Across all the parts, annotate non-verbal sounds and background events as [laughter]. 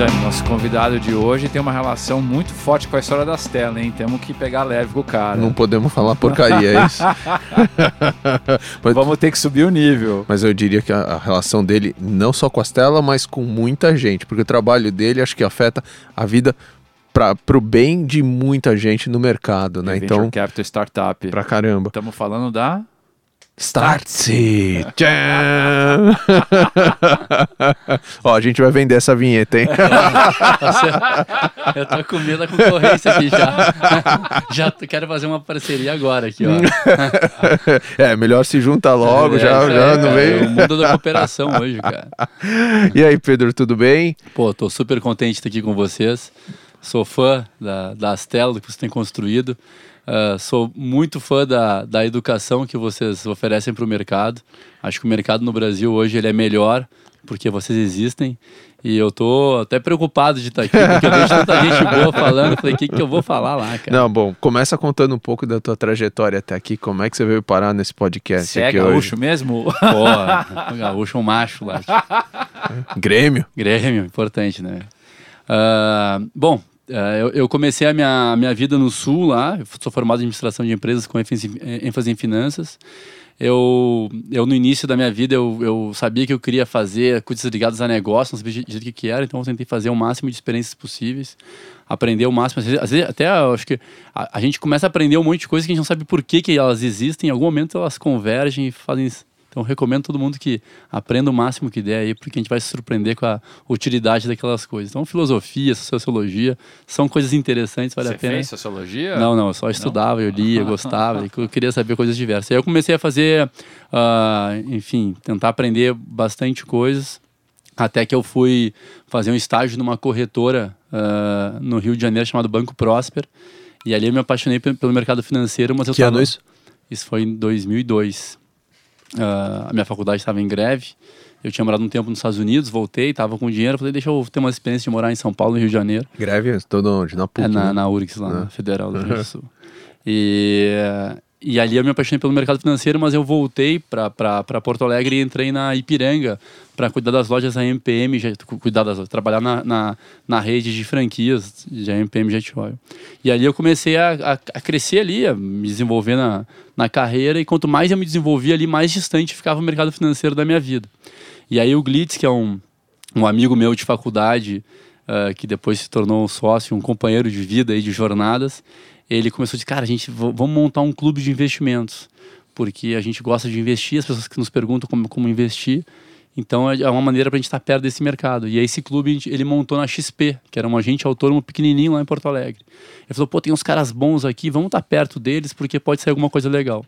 Dani, nosso convidado de hoje tem uma relação muito forte com a história das telas, hein? Temos que pegar leve com o cara. Não podemos falar porcaria, é isso. [laughs] mas, Vamos ter que subir o nível. Mas eu diria que a, a, relação dele, não só com as telas, mas com muita gente, porque o trabalho dele acho que afeta a vida para o bem de muita gente no mercado, né? Venture então, Capital Startup. Pra caramba. Estamos falando da Startse! [laughs] Ó, a gente vai vender essa vinheta, hein? eu tô com medo da concorrência aqui já. [laughs] já quero fazer uma parceria agora aqui, ó. é, melhor se junta logo, é, já, já não vem. É o mundo da cooperação hoje, cara. [laughs] E aí, Pedro, tudo bem? Pô, tô super contente de estar aqui com vocês. Sou fã da, das telas que você tem construído. Uh, sou muito fã da, da educação que vocês oferecem para o mercado. Acho que o mercado no Brasil hoje ele é melhor porque vocês existem. E eu tô até preocupado de estar aqui, porque eu vejo tanta gente boa [laughs] falando. Falei, o que, que eu vou falar lá, cara? Não, bom, começa contando um pouco da tua trajetória até aqui. Como é que você veio parar nesse podcast você é aqui é gaúcho hoje? mesmo? Pô, [laughs] gaúcho é um macho lá. Grêmio. Grêmio, importante, né? Uh, bom, eu, eu, comecei a minha, minha vida no Sul lá, eu sou formado em administração de empresas com ênfase em finanças. Eu, eu no início da minha vida, eu, eu sabia que eu queria fazer coisas ligadas a negócio, não sabia direito o que, era, então eu tentei fazer o máximo de experiências possíveis, aprender o máximo. Às vezes, às vezes até acho que a, a, gente começa a aprender um monte de coisas que a gente não sabe por que, que elas existem, em algum momento elas convergem e fazem então recomendo todo mundo que aprenda o máximo que der aí, porque a gente vai se surpreender com a utilidade daquelas coisas. Então filosofia, sociologia, são coisas interessantes, vale Você a pena. Você fez sociologia? Não, não, eu só estudava, não? eu lia, [laughs] gostava, eu queria saber coisas diversas. Aí eu comecei a fazer, uh, enfim, tentar aprender bastante coisas, até que eu fui fazer um estágio numa corretora uh, no Rio de Janeiro chamado Banco Prosper, e ali eu me apaixonei pelo mercado financeiro, mas eu Que tava... ano isso? Isso foi em 2002. Uh, a minha faculdade estava em greve. Eu tinha morado um tempo nos Estados Unidos, voltei, estava com dinheiro, falei, deixa eu ter uma experiência de morar em São Paulo, no Rio de Janeiro. Greve? Todo onde? Na PUC? É, na, né? na URGS, lá, na Federal do Rio do Sul. E, e ali eu me apaixonei pelo mercado financeiro, mas eu voltei para Porto Alegre e entrei na Ipiranga para cuidar das lojas da MPM, cuidar das trabalhar na, na, na, rede de franquias de MPM Jet Oil. E ali eu comecei a, a, a, crescer ali, a me desenvolver na, na carreira, e quanto mais eu me desenvolvia ali, mais distante ficava o mercado financeiro da minha vida. E aí o Glitz, que é um, um amigo meu de faculdade, uh, que depois se tornou um sócio, um companheiro de vida e de jornadas, ele começou a dizer, cara, a gente vamos montar um clube de investimentos, porque a gente gosta de investir, as pessoas que nos perguntam como, como investir, então é, é uma maneira para a gente estar perto desse mercado. E aí esse clube ele montou na XP, que era um agente autônomo pequenininho lá em Porto Alegre. Ele falou, pô, tem uns caras bons aqui, vamos estar perto deles porque pode ser alguma coisa legal.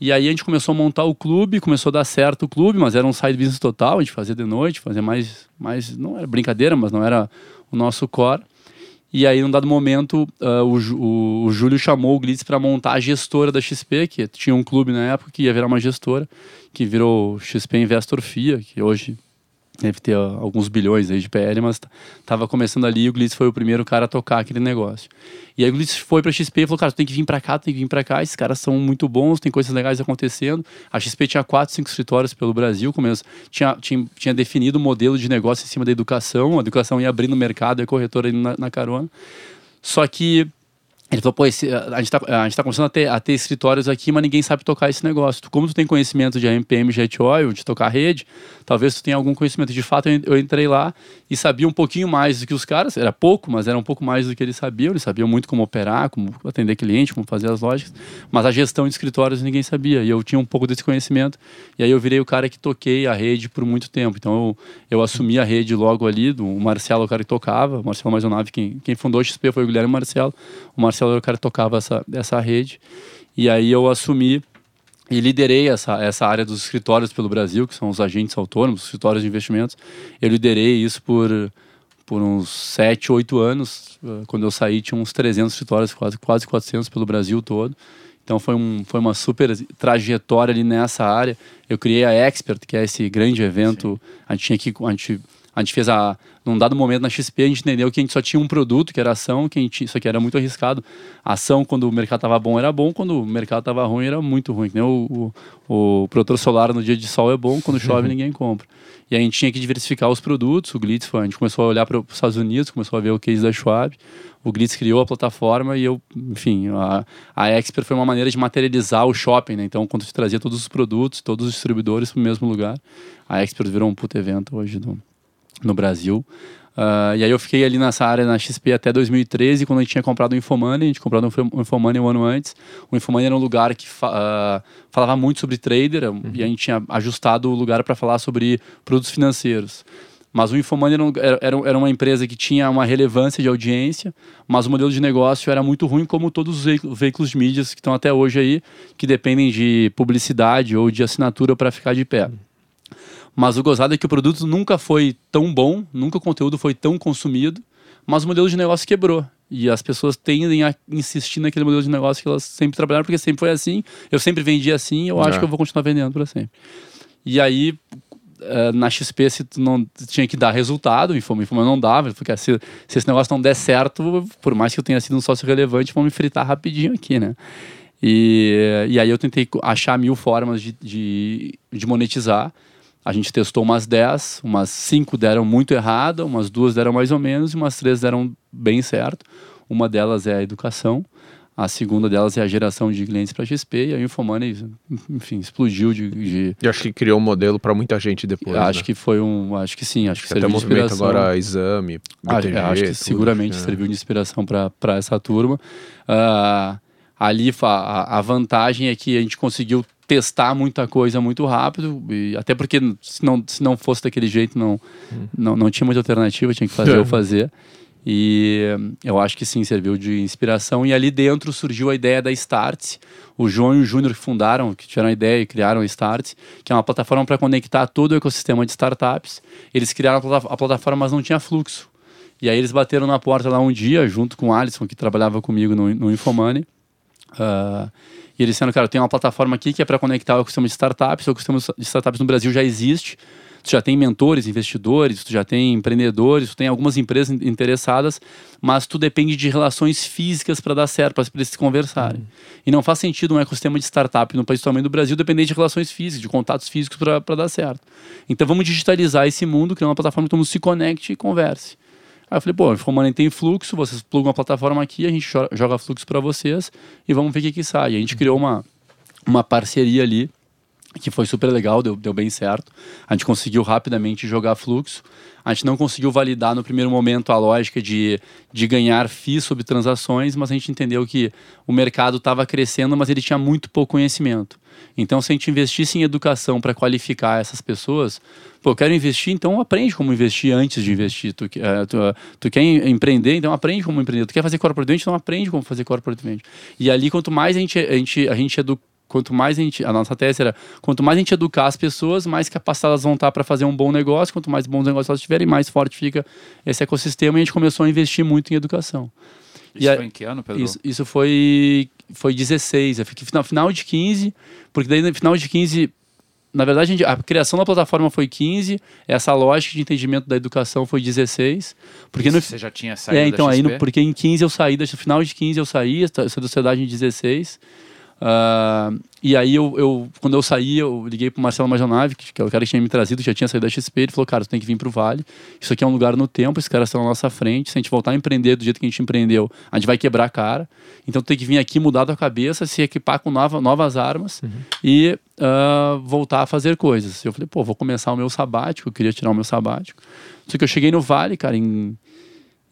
E aí a gente começou a montar o clube, começou a dar certo o clube, mas era um side business total, a gente fazia de noite, fazia mais, mais não era brincadeira, mas não era o nosso core. E aí, num dado momento, uh, o, o, o, Júlio chamou o Glitz para montar a gestora da XP, que tinha um clube na época que ia virar uma gestora, que virou XP Investor FIA, que hoje deve ter alguns bilhões aí de PL, mas estava começando ali e o Glitz foi o primeiro cara a tocar aquele negócio. E aí o Glitz foi para XP e falou, cara, tu tem que vir para cá, tu tem que vir para cá, esses caras são muito bons, tem coisas legais acontecendo. A XP tinha quatro, cinco escritórios pelo Brasil, começo, tinha, tinha, tinha definido o modelo de negócio em cima da educação, a educação ia abrindo o mercado, a corretora indo na, na carona. Só que ele falou, pô, esse, a, gente tá, a gente tá começando a ter, a ter escritórios aqui, mas ninguém sabe tocar esse negócio. Como tu tem conhecimento de AMPM, Jet Oil, de tocar rede, talvez tu tenha algum conhecimento. De fato, eu entrei lá e sabia um pouquinho mais do que os caras. Era pouco, mas era um pouco mais do que eles sabiam. Eles sabiam muito como operar, como atender cliente, como fazer as lógicas. Mas a gestão de escritórios ninguém sabia. E eu tinha um pouco desse conhecimento. E aí eu virei o cara que toquei a rede por muito tempo. Então eu, eu assumi a rede logo ali. Do, o Marcelo, o cara que tocava. O Marcelo Maisonave, quem, quem fundou o XP foi o Guilherme Marcelo. O Marcelo era o cara que tocava essa, essa rede. E aí eu assumi e liderei essa, essa área dos escritórios pelo Brasil, que são os agentes autônomos, os escritórios de investimentos. Eu liderei isso por, por uns 7, 8 anos. Quando eu saí, tinha uns 300 escritórios, quase, quase 400 pelo Brasil todo. Então foi, um, foi uma super trajetória ali nessa área. Eu criei a Expert, que é esse grande evento. A gente tinha aqui, a gente A gente fez a. Num dado momento na XP, a gente entendeu que a gente só tinha um produto, que era ação, que a gente, isso aqui era muito arriscado. A ação, quando o mercado estava bom, era bom, quando o mercado estava ruim, era muito ruim. Que nem o, o, o protetor solar no dia de sol é bom, quando chove [laughs] ninguém compra. E a gente tinha que diversificar os produtos. O Glitz foi, a gente começou a olhar para os Estados Unidos, começou a ver o case da Schwab. O Glitz criou a plataforma e eu, enfim, a, a Expert foi uma maneira de materializar o shopping, né? Então, quando gente trazia todos os produtos, todos os distribuidores para o mesmo lugar, a Expert virou um puto evento hoje no, no Brasil. Uh, e aí eu fiquei ali nessa área na XP até 2013, quando a gente tinha comprado o Infomoney, a gente comprou o Infomoney um ano antes. O Infomoney era um lugar que fa uh, falava muito sobre trader, uhum. e a gente tinha ajustado o lugar para falar sobre produtos financeiros. Mas o Infomoney era, era, era, uma empresa que tinha uma relevância de audiência, mas o modelo de negócio era muito ruim, como todos os veículos de mídias que estão até hoje aí, que dependem de publicidade ou de assinatura para ficar de pé. Uhum. Mas o gozado é que o produto nunca foi tão bom, nunca o conteúdo foi tão consumido, mas o modelo de negócio quebrou. E as pessoas tendem a insistir naquele modelo de negócio que elas sempre trabalharam, porque sempre foi assim. Eu sempre vendi assim, eu é. acho que eu vou continuar vendendo para sempre. E aí, eh, na XP, se tu não tinha que dar resultado, o Infoma, não dava, porque se, se esse negócio não der certo, por mais que eu tenha sido um sócio relevante, vão me fritar rapidinho aqui, né? E, e aí eu tentei achar mil formas de, de, de monetizar. A gente testou umas 10, umas 5 deram muito errado, umas duas deram mais ou menos e umas três deram bem certo. Uma delas é a educação, a segunda delas é a geração de clientes para XP e a Infomoney, enfim, explodiu de, de... E acho que criou um modelo para muita gente depois. Acho né? que foi um, acho que sim, acho que, que até movimento agora exame, BTG, acho, acho que tudo, seguramente é. serviu de inspiração para essa turma. Uh, ali a, a vantagem é que a gente conseguiu testar muita coisa muito rápido, e até porque se não, se não fosse daquele jeito, não, hum. não, não tinha muita alternativa, tinha que fazer [laughs] ou fazer. E eu acho que sim, serviu de inspiração. E ali dentro surgiu a ideia da Start. O João e o Júnior que fundaram, que tiveram a ideia e criaram a Start, que é uma plataforma para conectar todo o ecossistema de startups. Eles criaram a plataforma, mas não tinha fluxo. E aí eles bateram na porta lá um dia, junto com o Alisson, que trabalhava comigo no, no Infomoney. Uh, e eles disseram, cara, tem uma plataforma aqui que é para conectar o ecossistema de startups. O ecossistema de startups no Brasil já existe. Tu já tem mentores, investidores, tu já tem empreendedores, tu tem algumas empresas interessadas, mas tu depende de relações físicas para dar certo, para eles se conversarem. Uhum. E não faz sentido um ecossistema de startup no país tamanho do Brasil depender de relações físicas, de contatos físicos para dar certo. Então vamos digitalizar esse mundo, criar uma plataforma que todo mundo se conecte e converse. Aí eu falei, pô, o Money tem fluxo, vocês plugam a plataforma aqui, a gente joga fluxo para vocês e vamos ver o que, que sai. E a gente criou uma, uma parceria ali que foi super legal, deu, deu bem certo. A gente conseguiu rapidamente jogar fluxo. A gente não conseguiu validar no primeiro momento a lógica de, de ganhar FIIs sobre transações, mas a gente entendeu que o mercado estava crescendo, mas ele tinha muito pouco conhecimento. Então, se a gente investisse em educação para qualificar essas pessoas, pô, quero investir, então aprende como investir antes de investir. Tu, uh, tu, uh, tu, quer empreender, então aprende como empreender. Tu quer fazer corporate venture, então aprende como fazer corporate venture. E ali, quanto mais a gente, a gente, a gente educa quanto mais a gente, a nossa tese era, quanto mais a gente educar as pessoas, mais capacitadas vão estar para fazer um bom negócio, quanto mais bons negócios elas tiverem, mais forte fica esse ecossistema e a gente começou a investir muito em educação. Isso e foi em que ano, Pedro? Isso, isso foi, foi 16, eu fiquei no final de 15, porque daí no final de 15 na verdade, a, gente, a, criação da plataforma foi 15, essa lógica de entendimento da educação foi 16. Porque no, você já tinha saído É, então, aí no, porque em 15 eu saí, no final de 15 eu saí, eu saí da sociedade em 16. Uh, e aí, eu, eu, quando eu saí, eu liguei pro Marcelo Majonave, que, que é o cara que tinha me trazido, já tinha saído da XP. Ele falou: Cara, tu tem que vir pro Vale. Isso aqui é um lugar no tempo, esses caras estão na nossa frente. Se a gente voltar a empreender do jeito que a gente empreendeu, a gente vai quebrar a cara. Então, tu tem que vir aqui mudar tua cabeça, se equipar com nova, novas armas uhum. e uh, voltar a fazer coisas. Eu falei: Pô, vou começar o meu sabático. Eu queria tirar o meu sabático. Só que eu cheguei no Vale, cara, em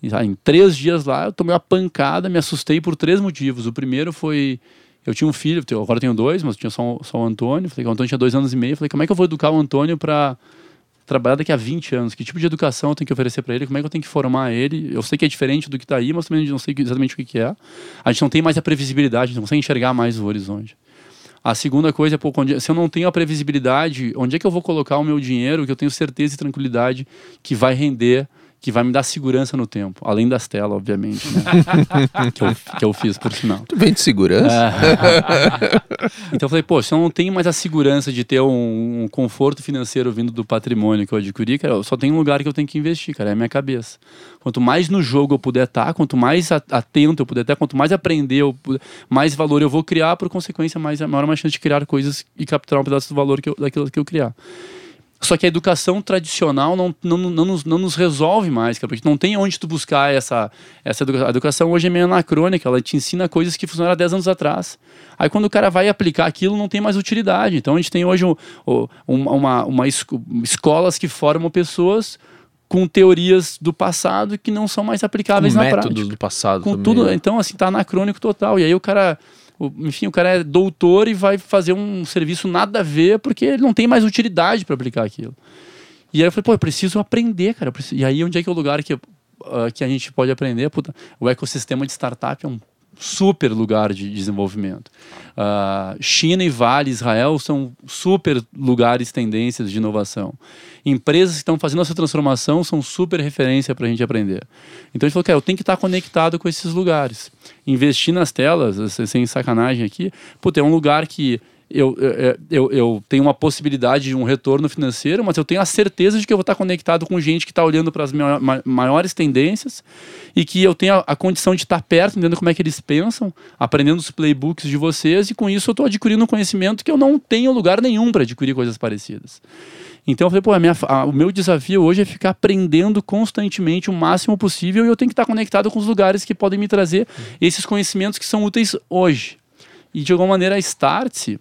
em três dias lá, eu tomei uma pancada, me assustei por três motivos. O primeiro foi eu tinha um filho, agora tenho dois, mas tinha só, só o Antônio. Falei que o Antônio tinha dois anos e meio. Falei, como é que eu vou educar o Antônio para trabalhar daqui a 20 anos? Que tipo de educação eu tenho que oferecer para ele? Como é que eu tenho que formar ele? Eu sei que é diferente do que está aí, mas também não sei exatamente o que, que é. A gente não tem mais a previsibilidade, a gente não consegue enxergar mais o horizonte. A segunda coisa é, pô, se eu não tenho a previsibilidade, onde é que eu vou colocar o meu dinheiro que eu tenho certeza e tranquilidade que vai render que vai me dar segurança no tempo, além das telas, obviamente, né? [laughs] que, eu, que eu fiz, por sinal. Tu vem de segurança? É. [laughs] então eu falei, se eu não tenho mais a segurança de ter um, um, conforto financeiro vindo do patrimônio que eu adquiri, cara, eu só tem um lugar que eu tenho que investir, cara, é a minha cabeça. Quanto mais no jogo eu puder estar, quanto mais atento eu puder estar, quanto mais aprender, eu, mais valor eu vou criar, por consequência, mais, maior uma chance de criar coisas e capturar um pedaço do valor que eu, daquilo que eu criar. Só que a educação tradicional não, não, não, nos, não nos resolve mais, cara, porque não tem onde tu buscar essa, essa educação. A educação hoje é meio anacrônica, ela te ensina coisas que funcionaram há 10 anos atrás. Aí quando o cara vai aplicar aquilo, não tem mais utilidade. Então a gente tem hoje um, um, uma, uma escolas que formam pessoas com teorias do passado que não são mais aplicáveis com na métodos prática. do passado com também. tudo, né? então assim tá anacrônico total. E aí o cara enfim, o cara é doutor e vai fazer um serviço nada a ver porque ele não tem mais utilidade para aplicar aquilo. E aí eu falei, pô, eu preciso aprender, cara. Preciso... E aí onde é que é o lugar que, uh, que a gente pode aprender? Puta, o ecossistema de startup é um super lugar de desenvolvimento. Uh, China e Vale, Israel são super lugares, tendências de inovação. Empresas que estão fazendo essa transformação são super referência para a gente aprender. Então a gente falou, cara, eu tenho que estar conectado com esses lugares. Investir nas telas, sem sacanagem aqui, puta, é um lugar que eu, eu, eu, eu, tenho uma possibilidade de um retorno financeiro, mas eu tenho a certeza de que eu vou estar conectado com gente que está olhando para as maiores tendências e que eu tenho a, a, condição de estar perto, entendendo como é que eles pensam, aprendendo os playbooks de vocês e com isso eu estou adquirindo conhecimento que eu não tenho lugar nenhum para adquirir coisas parecidas. Então eu falei, pô, a minha, a, o meu desafio hoje é ficar aprendendo constantemente o máximo possível e eu tenho que estar conectado com os lugares que podem me trazer esses conhecimentos que são úteis hoje. E de alguma maneira a Start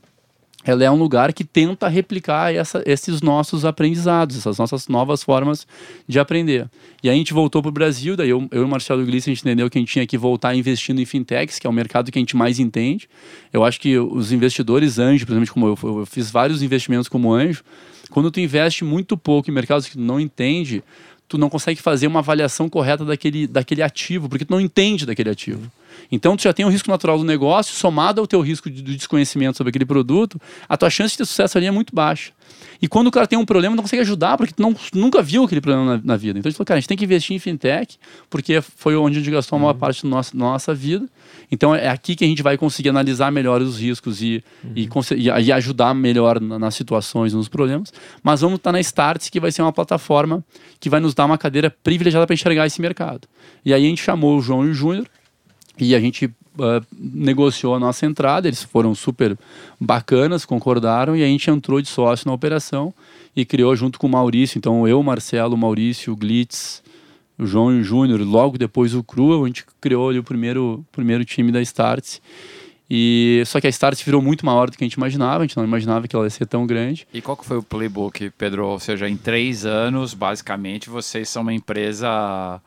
ela é um lugar que tenta replicar essa, esses nossos aprendizados, essas nossas novas formas de aprender. E aí a gente voltou para o Brasil, daí eu, eu e o Marcelo Gleice, a gente entendeu que a gente tinha que voltar investindo em fintechs, que é o mercado que a gente mais entende. Eu acho que os investidores anjo, exemplo, como eu, eu fiz vários investimentos como anjo, quando tu investe muito pouco em mercados que tu não entende, tu não consegue fazer uma avaliação correta daquele, daquele ativo, porque tu não entende daquele ativo. Então, tu já tem o risco natural do negócio, somado ao teu risco de, do desconhecimento sobre aquele produto, a tua chance de ter sucesso ali é muito baixa. E quando o cara tem um problema, não consegue ajudar, porque tu não, nunca viu aquele problema na, na, vida. Então a gente falou, cara, a gente tem que investir em fintech, porque foi onde a gente gastou a maior uhum. parte da nossa, da nossa vida. Então é aqui que a gente vai conseguir analisar melhor os riscos e, uhum. e, e, ajudar melhor nas situações, nos problemas. Mas vamos estar na Starts, que vai ser uma plataforma que vai nos dar uma cadeira privilegiada para enxergar esse mercado. E aí a gente chamou o João e o Júnior, e a gente uh, negociou a nossa entrada, eles foram super bacanas, concordaram, e a gente entrou de sócio na operação e criou junto com o Maurício. Então, eu, Marcelo, Maurício, Glitz, o João e o Júnior, logo depois o Crua, a gente criou ali o primeiro, primeiro time da Starts. E só que a Starts virou muito maior do que a gente imaginava, a gente não imaginava que ela ia ser tão grande. E qual que foi o playbook, Pedro? Ou seja, em três anos, basicamente, vocês são uma empresa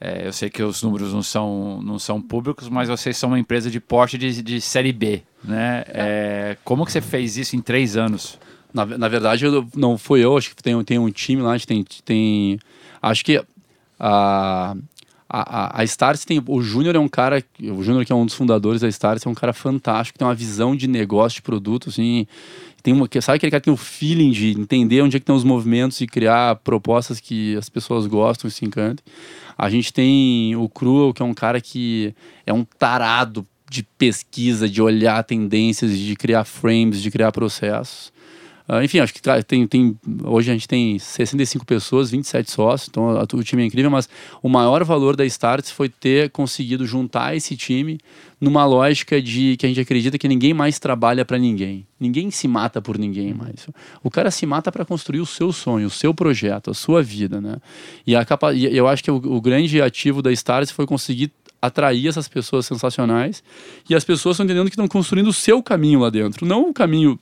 é, eu sei que os números não são, não são públicos, mas vocês são uma empresa de porte de, de série B, né? É, como que você fez isso em três anos? Na, na verdade, eu, não foi eu, acho que tem, tem um time lá, a gente tem, tem acho que a, a, a Stars tem, o Júnior é um cara, o Júnior que é um dos fundadores da Stars, é um cara fantástico, tem uma visão de negócio, de produto, assim, tem uma, sabe aquele cara que tem o feeling de entender onde é que estão os movimentos e criar propostas que as pessoas gostam e se encantem. A gente tem o Cruel, que é um cara que é um tarado de pesquisa, de olhar tendências, de criar frames, de criar processos. Uh, enfim, acho que tem, tem, hoje a gente tem 65 pessoas, 27 sócios, então o time é incrível, mas o maior valor da Starts foi ter conseguido juntar esse time numa lógica de que a gente acredita que ninguém mais trabalha para ninguém. Ninguém se mata por ninguém mais. O cara se mata para construir o seu sonho, o seu projeto, a sua vida, né? E, a capa e eu acho que o, o grande ativo da Starts foi conseguir atrair essas pessoas sensacionais e as pessoas estão entendendo que estão construindo o seu caminho lá dentro, não o caminho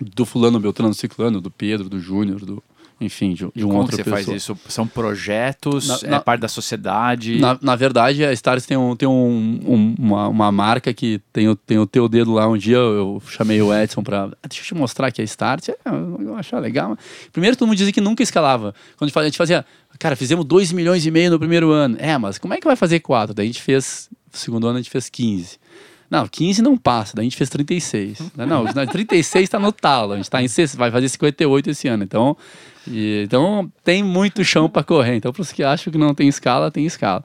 do fulano, Beltrano, Ciclano, do Pedro, do Júnior, do enfim, de, de um outro você pessoa. faz isso? São projetos? Na, é na, parte da sociedade? Na, na, verdade, a Stars tem, um, tem um, um, uma, uma marca que tem o, tem o teu dedo lá. Um dia eu, eu chamei o Edson para ah, deixa eu te mostrar aqui a Start. É, eu achava legal. Primeiro, todo mundo dizia que nunca escalava. Quando a gente fazia, cara, fizemos 2 milhões e meio no primeiro ano. É, mas como é que vai fazer quatro? Daí a gente fez, no segundo ano a gente fez 15. Não, 15 não passa, daí a gente fez 36. [laughs] Não, 36 está no talo, a gente tá em, vai fazer 58 esse ano. Então, e, então tem muito chão para correr. Então, para os que acham que não tem escala, tem escala.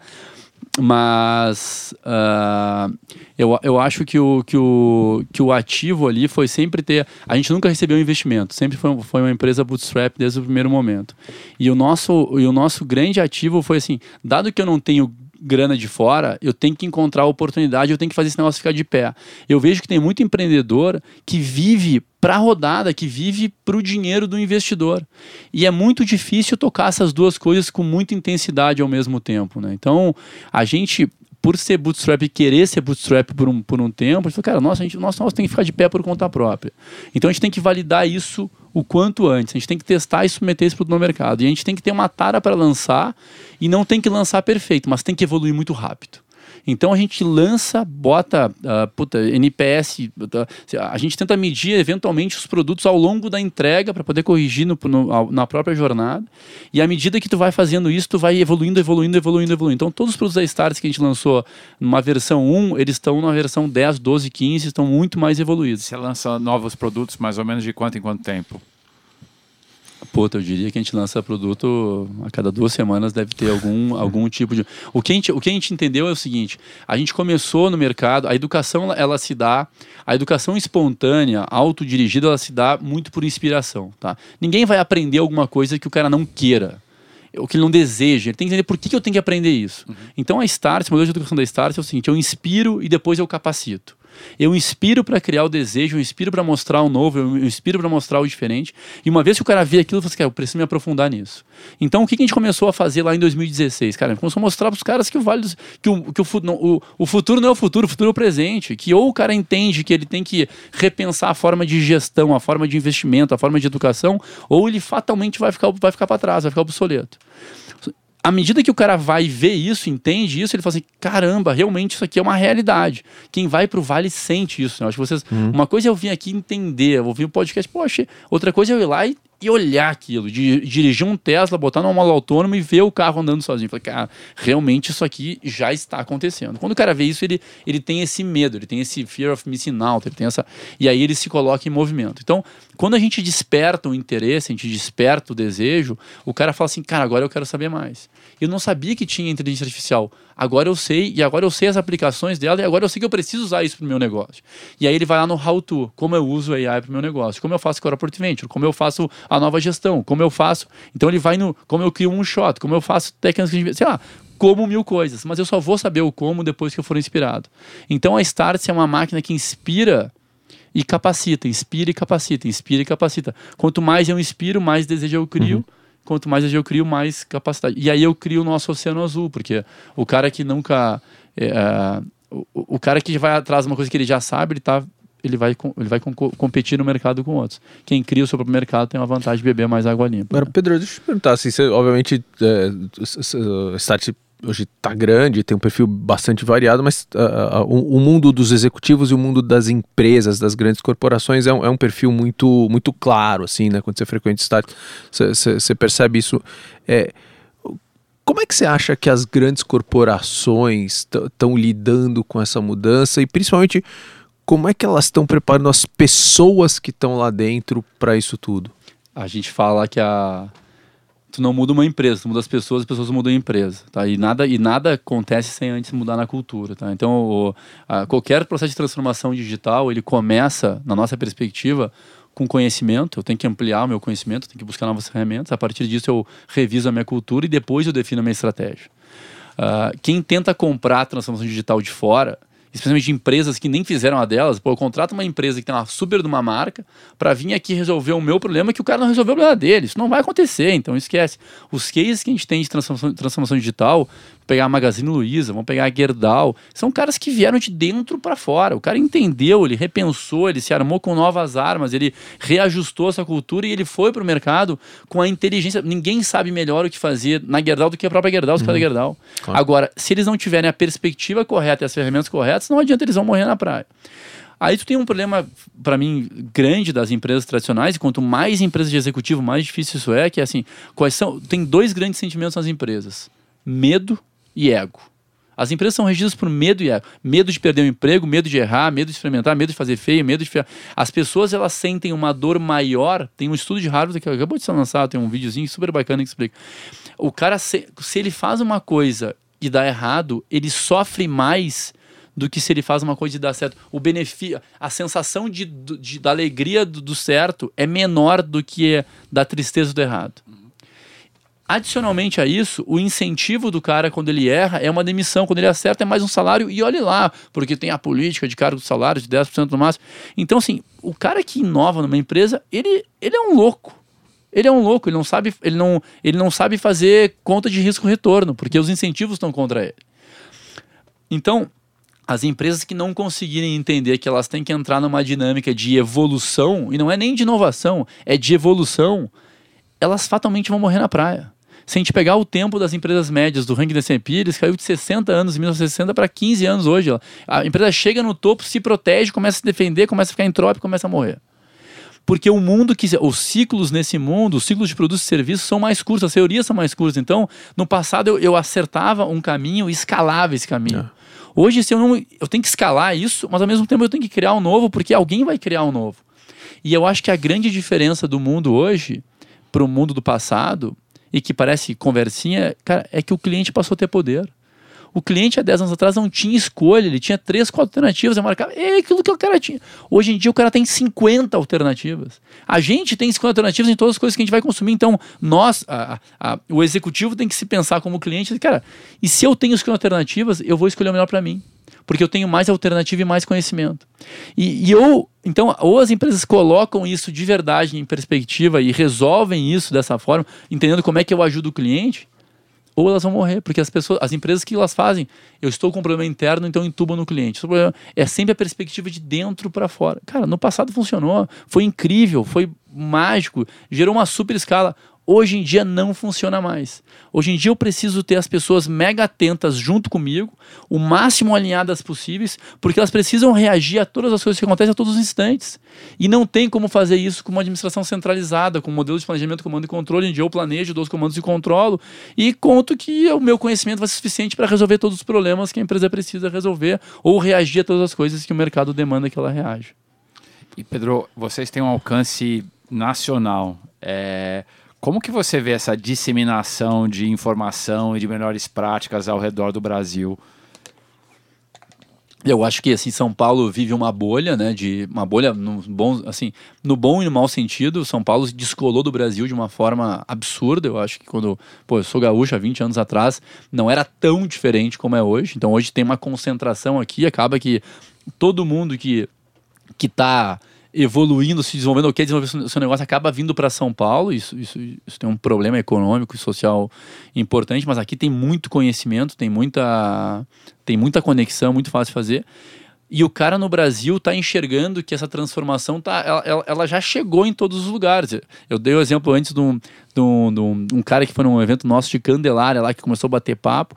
Mas uh, eu, eu acho que o, que, o, que o ativo ali foi sempre ter. A gente nunca recebeu investimento, sempre foi, foi uma empresa bootstrap desde o primeiro momento. E o, nosso, e o nosso grande ativo foi assim: dado que eu não tenho grana de fora, eu tenho que encontrar oportunidade, eu tenho que fazer esse negócio ficar de pé. Eu vejo que tem muito empreendedor que vive para a rodada, que vive para o dinheiro do investidor. E é muito difícil tocar essas duas coisas com muita intensidade ao mesmo tempo. Né? Então, a gente por ser bootstrap e querer ser bootstrap por um, por um tempo, a gente falou, cara, nossa, a gente, nosso negócio tem que ficar de pé por conta própria. Então a gente tem que validar isso o quanto antes. A gente tem que testar e submeter isso no mercado. E a gente tem que ter uma tara para lançar e não tem que lançar perfeito, mas tem que evoluir muito rápido. Então a gente lança, bota uh, puta, NPS, a gente tenta medir eventualmente os produtos ao longo da entrega para poder corrigir no, no, na própria jornada. E à medida que tu vai fazendo isso, tu vai evoluindo, evoluindo, evoluindo, evoluindo. Então todos os produtos da Stars que a gente lançou numa versão 1, eles estão na versão 10, 12, 15, estão muito mais evoluídos. Você lança novos produtos mais ou menos de quanto em quanto tempo? Puta, eu diria que a gente lança produto a cada duas semanas deve ter algum, [laughs] algum tipo de. O que, a gente, o que a gente entendeu é o seguinte: a gente começou no mercado, a educação ela se dá, a educação espontânea, autodirigida, ela se dá muito por inspiração. Tá? Ninguém vai aprender alguma coisa que o cara não queira o que ele não deseja. Ele tem que entender por que, que eu tenho que aprender isso. Uhum. Então a Start, o modelo de educação da Start é o seguinte: eu inspiro e depois eu capacito. Eu inspiro para criar o desejo, eu inspiro para mostrar o novo, eu inspiro para mostrar o diferente. E uma vez que o cara vê aquilo, eu falo assim, eu preciso me aprofundar nisso. Então, o que a gente começou a fazer lá em 2016? Cara, a gente começou a mostrar para os caras que o vale, que, o, que o, o, o futuro não é o futuro, o futuro é o presente. Que ou o cara entende que ele tem que repensar a forma de gestão, a forma de investimento, a forma de educação, ou ele fatalmente vai ficar, vai ficar para trás, vai ficar obsoleto à medida que o cara vai ver isso, entende isso, ele fala assim: caramba, realmente isso aqui é uma realidade. Quem vai pro vale sente isso. Né? Acho que vocês. Uhum. Uma coisa é eu vir aqui entender, eu ouvir o um podcast, poxa, outra coisa é eu ir lá e e olhar aquilo, de dirigir um Tesla, botar numa mola autônoma e ver o carro andando sozinho. Falei, cara, realmente isso aqui já está acontecendo. Quando o cara vê isso, ele, ele tem esse medo, ele tem esse fear of missing out, ele tem essa. E aí ele se coloca em movimento. Então, quando a gente desperta o interesse, a gente desperta o desejo, o cara fala assim, cara, agora eu quero saber mais. Eu não sabia que tinha inteligência artificial. Agora eu sei, e agora eu sei as aplicações dela, e agora eu sei que eu preciso usar isso para o meu negócio. E aí ele vai lá no how to, como eu uso AI para o meu negócio, como eu faço Corporate Venture, como eu faço a nova gestão, como eu faço. Então ele vai no como eu crio um shot, como eu faço técnicas sei lá, como mil coisas, mas eu só vou saber o como depois que eu for inspirado. Então a Startse é uma máquina que inspira e capacita, inspira e capacita, inspira e capacita. Quanto mais eu inspiro, mais desejo eu crio. Uhum. Quanto mais eu crio, mais capacidade. E aí eu crio o nosso oceano azul, porque o cara que nunca. É, é o, o cara que vai atrás de uma coisa que ele já sabe, ele tá ele vai, ele vai competir no mercado com outros. Quem cria o seu próprio mercado tem uma vantagem de beber mais água limpa. Agora, né? Pedro, deixa eu te perguntar, assim, você, obviamente, é, Start hoje está grande, tem um perfil bastante variado, mas uh, o, o, mundo dos executivos e o mundo das empresas, das grandes corporações é um, é um perfil muito, muito claro, assim, né? Quando você frequenta Start, você percebe isso. É, como é que você acha que as grandes corporações estão lidando com essa mudança e principalmente como é que elas estão preparando as pessoas que estão lá dentro para isso tudo? A gente fala que a tu não muda uma empresa, tu muda as pessoas, as pessoas mudam a empresa, tá? E nada e nada acontece sem antes mudar na cultura, tá? Então, o, a, qualquer processo de transformação digital, ele começa, na nossa perspectiva, com conhecimento, eu tenho que ampliar o meu conhecimento, tenho que buscar novas ferramentas, a partir disso eu reviso a minha cultura e depois eu defino a minha estratégia. Uh, quem tenta comprar a transformação digital de fora, especialmente de empresas que nem fizeram a delas. Pô, eu contrato uma empresa que tem uma super de uma marca para vir aqui resolver o meu problema que o cara não resolveu o problema dele. Isso não vai acontecer, então esquece. Os cases que a gente tem de transformação, transformação digital, pegar a Magazine Luiza, vamos pegar a Gerdau. São caras que vieram de dentro para fora. O cara entendeu, ele repensou, ele se armou com novas armas, ele reajustou essa cultura e ele foi para o mercado com a inteligência. Ninguém sabe melhor o que fazer na Gerdau do que a própria Gerdau, os uhum. caras da Gerdau. Claro. Agora, se eles não tiverem a perspectiva correta e as ferramentas corretas, não adianta, eles vão morrer na praia. Aí tu tem um problema, para mim, grande das empresas tradicionais, e quanto mais empresas de executivo, mais difícil isso é, que é assim, quais são. Tem dois grandes sentimentos nas empresas: medo e ego. As empresas são regidas por medo e ego. Medo de perder o emprego, medo de errar, medo de experimentar, medo de fazer feio, medo de... As pessoas, elas sentem uma dor maior. Tem um estudo de Harvard que acabou de ser lançado, tem um videozinho super bacana que explica. O cara, se, se ele faz uma coisa e dá errado, ele sofre mais do que se ele faz uma coisa e dá certo. O benefício, a sensação de, de da alegria do, do, certo é menor do que da tristeza do errado. Adicionalmente a isso, o incentivo do cara quando ele erra é uma demissão, quando ele acerta é mais um salário e olhe lá, porque tem a política de cargo de salário de 10% no máximo. Então, assim, o cara que inova numa empresa, ele, ele é um louco. Ele é um louco, ele não sabe, ele não, ele não sabe fazer conta de risco-retorno, porque os incentivos estão contra ele. Então, as empresas que não conseguirem entender que elas têm que entrar numa dinâmica de evolução, e não é nem de inovação, é de evolução, elas fatalmente vão morrer na praia. Se a gente pegar o tempo das empresas médias do ranking da S&P, eles caiu de 60 anos em 1960 para 15 anos hoje. Ó. A empresa chega no topo, se protege, começa a se defender, começa a ficar entrópico, começa a morrer. Porque o mundo que. Os ciclos nesse mundo, os ciclos de produtos e serviços são mais curtos, as teorias são mais curtas. Então, no passado, eu, eu acertava um caminho e escalava esse caminho. É. Hoje, se eu não. Eu tenho que escalar isso, mas ao mesmo tempo eu tenho que criar um novo, porque alguém vai criar um novo. E eu acho que a grande diferença do mundo hoje para o mundo do passado e que parece conversinha, cara, é que o cliente passou a ter poder. O cliente há 10 anos atrás não tinha escolha, ele tinha três, quatro alternativas, eu marcava, é aquilo que o cara tinha. Hoje em dia o cara tem 50 alternativas. A gente tem 50 alternativas em todas as coisas que a gente vai consumir, então nós, a, a, o executivo tem que se pensar como cliente, cara, e se eu tenho 50 alternativas, eu vou escolher o melhor para mim porque eu tenho mais alternativa e mais conhecimento. E, e eu, então, ou as empresas colocam isso de verdade em perspectiva e resolvem isso dessa forma, entendendo como é que eu ajudo o cliente, ou elas vão morrer, porque as pessoas, as empresas que elas fazem, eu estou com um problema interno, então entubam no cliente. É sempre a perspectiva de dentro para fora. Cara, no passado funcionou, foi incrível, foi mágico, gerou uma super escala. Hoje em dia não funciona mais. Hoje em dia eu preciso ter as pessoas mega atentas junto comigo, o máximo alinhadas possíveis, porque elas precisam reagir a todas as coisas que acontecem a todos os instantes. E não tem como fazer isso com uma administração centralizada, com um modelo de planejamento, comando e controle, onde eu planejo, dou os comandos e controlo, e conto que o meu conhecimento vai ser suficiente para resolver todos os problemas que a empresa precisa resolver, ou reagir a todas as coisas que o mercado demanda que ela reaja. E Pedro, vocês têm um alcance nacional. É como que você vê essa disseminação de informação e de melhores práticas ao redor do Brasil? Eu acho que assim São Paulo vive uma bolha, né? De uma bolha no bom, assim, no bom e no mau sentido. São Paulo se descolou do Brasil de uma forma absurda. Eu acho que quando, pô, eu sou gaúcho há 20 anos atrás, não era tão diferente como é hoje. Então hoje tem uma concentração aqui, acaba que todo mundo que que tá evoluindo, se desenvolvendo, quer desenvolver o seu negócio, acaba vindo para São Paulo. Isso, isso, isso tem um problema econômico e social importante, mas aqui tem muito conhecimento, tem muita, tem muita conexão, muito fácil de fazer. E o cara no Brasil está enxergando que essa transformação tá, ela, ela, já chegou em todos os lugares. Eu dei o exemplo antes de um, de um, de um, um cara que foi num evento nosso de Candelária lá, que começou a bater papo.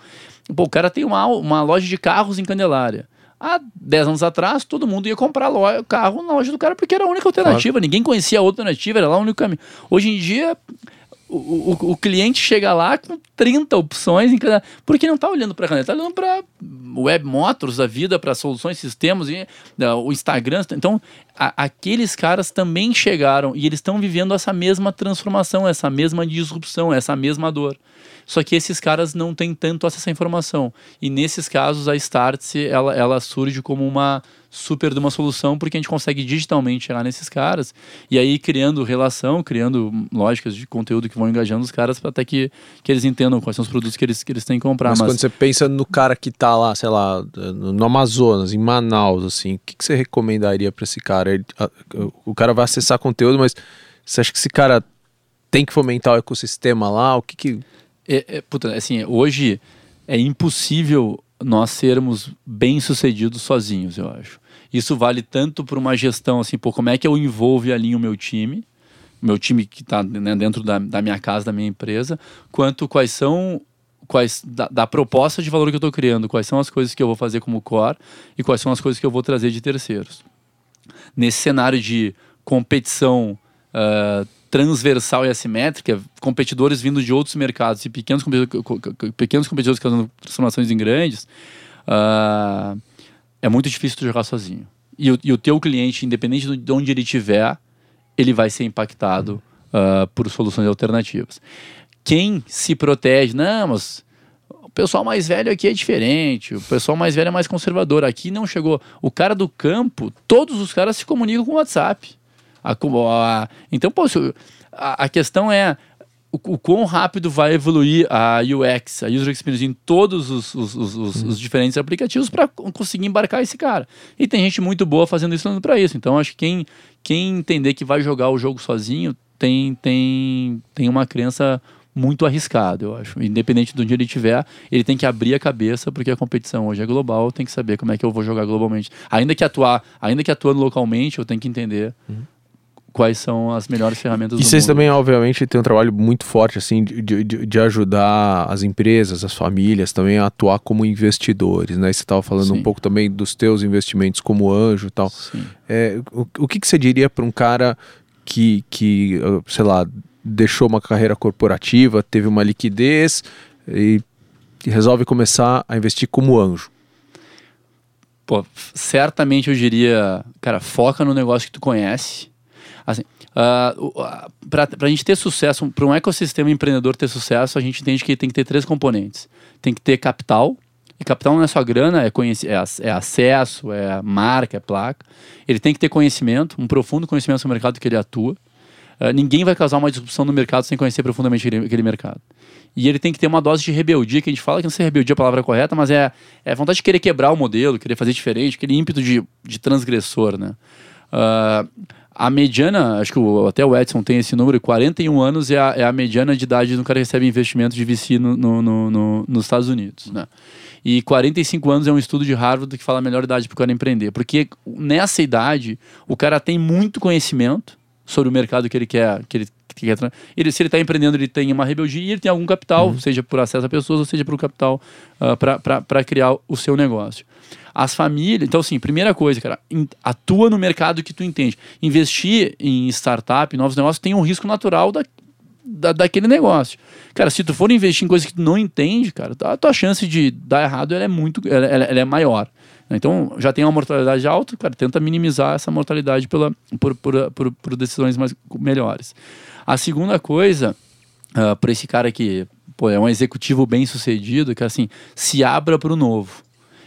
Pô, o cara tem uma, uma loja de carros em Candelária. Há 10 anos atrás, todo mundo ia comprar loja, carro na loja do cara porque era a única alternativa. Claro. Ninguém conhecia a outra alternativa, era lá o único caminho. Hoje em dia, o, o, o cliente chega lá com 30 opções, em cada, porque não está olhando para a caneta, está olhando para web motors da vida, para soluções, sistemas, e, uh, o Instagram. Então, a, aqueles caras também chegaram e eles estão vivendo essa mesma transformação, essa mesma disrupção, essa mesma dor. Só que esses caras não têm tanto acesso à informação. E nesses casos, a Startse, ela, ela surge como uma super de uma solução, porque a gente consegue digitalmente chegar nesses caras e aí criando relação, criando lógicas de conteúdo que vão engajando os caras até que, que eles entendam quais são os produtos que eles, que eles têm que comprar. Mas, Mas... quando você pensa no cara que está lá, sei lá, no Amazonas, em Manaus, assim, o que, que você recomendaria para esse cara? Ele, a, o cara vai acessar conteúdo, mas você acha que esse cara tem que fomentar o ecossistema lá? O que que é, é, puta, assim, hoje é impossível nós sermos bem-sucedidos sozinhos, eu acho. Isso vale tanto para uma gestão, assim, pô, como é que eu envolvo e alinho o meu time, meu time que está né, dentro da, da minha casa, da minha empresa, quanto quais são quais da, da, proposta de valor que eu estou criando, quais são as coisas que eu vou fazer como core e quais são as coisas que eu vou trazer de terceiros. Nesse cenário de competição uh, transversal e assimétrica, competidores vindo de outros mercados e pequenos competidores, pequenos competidores causando transformações em grandes, uh, é muito difícil tu jogar sozinho. E o, e o teu cliente, independente de onde ele estiver, ele vai ser impactado uh, por soluções alternativas. Quem se protege, não, mas o pessoal mais velho aqui é diferente, o pessoal mais velho é mais conservador. Aqui não chegou. O cara do campo, todos os caras se comunicam com o WhatsApp. A, a, então, pô, a, a questão é o, o, quão rápido vai evoluir a UX, a User Experience, em todos os, os, os, os uhum. diferentes aplicativos para conseguir embarcar esse cara. E tem gente muito boa fazendo isso para isso. Então, acho que quem, quem entender que vai jogar o jogo sozinho tem, tem, tem uma crença muito arriscada, eu acho. Independente de onde ele estiver, ele tem que abrir a cabeça, porque a competição hoje é global, tem que saber como é que eu vou jogar globalmente. Ainda que atuar, ainda que atuando localmente, eu tenho que entender uhum quais são as melhores ferramentas e vocês mundo. também, obviamente, têm um trabalho muito forte assim de, de, de, ajudar as empresas, as famílias também a atuar como investidores, né? Você estava falando Sim. um pouco também dos teus investimentos como anjo e tal. É, o, o que, que você diria para um cara que, que, sei lá, deixou uma carreira corporativa, teve uma liquidez e resolve começar a investir como anjo? Pô, certamente eu diria, cara, foca no negócio que tu conhece Assim, uh, para a gente ter sucesso, para um ecossistema empreendedor ter sucesso, a gente entende que tem que ter três componentes. Tem que ter capital, e capital não é só grana, é, é, é, acesso, é marca, é placa. Ele tem que ter conhecimento, um profundo conhecimento sobre o mercado que ele atua. Uh, ninguém vai causar uma disrupção no mercado sem conhecer profundamente aquele, aquele, mercado. E ele tem que ter uma dose de rebeldia, que a gente fala que não sei rebeldia é a palavra correta, mas é, é vontade de querer quebrar o modelo, querer fazer diferente, aquele ímpeto de, de transgressor, né? Uh, a mediana, acho que o, até o Edson tem esse número, 41 anos é a, é a mediana de idade do cara que recebe investimento de VC no, no, no, no, nos Estados Unidos, né? E 45 anos é um estudo de Harvard que fala a melhor idade para o cara empreender. Porque nessa idade, o cara tem muito conhecimento sobre o mercado que ele quer. Que ele, ele, se ele está empreendendo, ele tem uma rebeldia e ele tem algum capital, uhum. seja por acesso a pessoas, ou seja por capital uh, ah, para criar o seu negócio. As famílias. Então, assim, primeira coisa, cara, atua no mercado que tu entende. Investir em startup, novos negócios, tem um risco natural da, da, daquele negócio. Cara, se tu for investir em coisas que tu não entende, cara, a tua chance de dar errado ela é muito. Ela, ela, ela é maior. Então, já tem uma mortalidade alta, cara, tenta minimizar essa mortalidade pela, por, por, por, por decisões mais melhores. A segunda coisa, uh, ah, para esse cara que pô, é um executivo bem sucedido, que assim, se abra para o novo.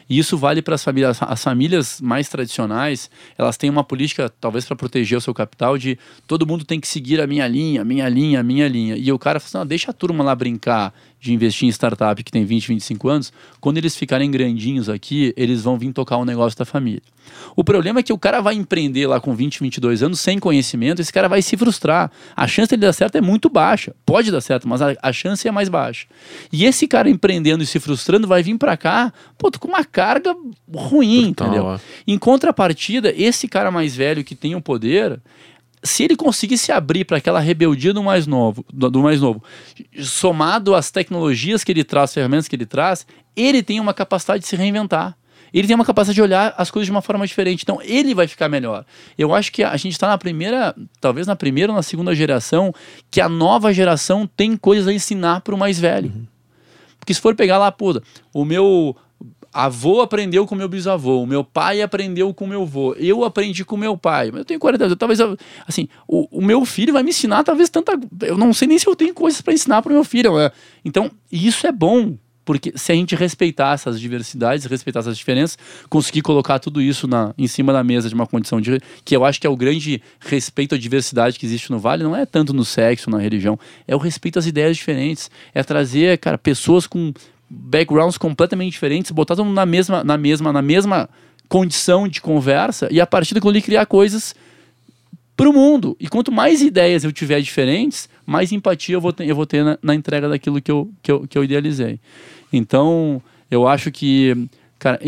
E isso vale para as famílias. As famílias mais tradicionais, elas têm uma política, talvez para proteger o seu capital, de todo mundo tem que seguir a minha linha, minha linha, minha linha. E o cara fala assim: deixa a turma lá brincar de investir em startup que tem 20, 25 anos, quando eles ficarem grandinhos aqui, eles vão vir tocar um negócio da família. O problema é que o cara vai empreender lá com 20, 22 anos sem conhecimento, esse cara vai se frustrar. A chance dele dar certo é muito baixa. Pode dar certo, mas a, a chance é mais baixa. E esse cara empreendendo e se frustrando vai vir para cá, pô, com uma carga ruim, Brutal, entendeu? É. Em contrapartida, esse cara mais velho que tem o poder, se ele conseguir se abrir para aquela rebeldia do mais novo, do, do, mais novo, somado às tecnologias que ele traz, as ferramentas que ele traz, ele tem uma capacidade de se reinventar. Ele tem uma capacidade de olhar as coisas de uma forma diferente. Então, ele vai ficar melhor. Eu acho que a gente está na primeira, talvez na primeira ou na segunda geração, que a nova geração tem coisas a ensinar para o mais velho. Uhum. Porque se for pegar lá, pô, o meu avô aprendeu com meu bisavô, o meu pai aprendeu com meu avô, eu aprendi com meu pai. Mas eu tenho 40 anos, talvez assim, o, o, meu filho vai me ensinar talvez tanta, eu não sei nem se eu tenho coisas para ensinar para meu filho. Né? Então, isso é bom, porque se a gente respeitar essas diversidades, respeitar essas diferenças, conseguir colocar tudo isso na, em cima da mesa de uma condição de que eu acho que é o grande respeito à diversidade que existe no Vale, não é tanto no sexo, na religião, é o respeito às ideias diferentes, é trazer, cara, pessoas com backgrounds completamente diferentes, botar todo mundo na mesma, na mesma, na mesma condição de conversa e a partir daquilo criar coisas para o mundo. E quanto mais ideias eu tiver diferentes, mais empatia eu vou ter, eu vou ter na, na entrega daquilo que eu, que, eu, que eu idealizei. Então, eu acho que, cara,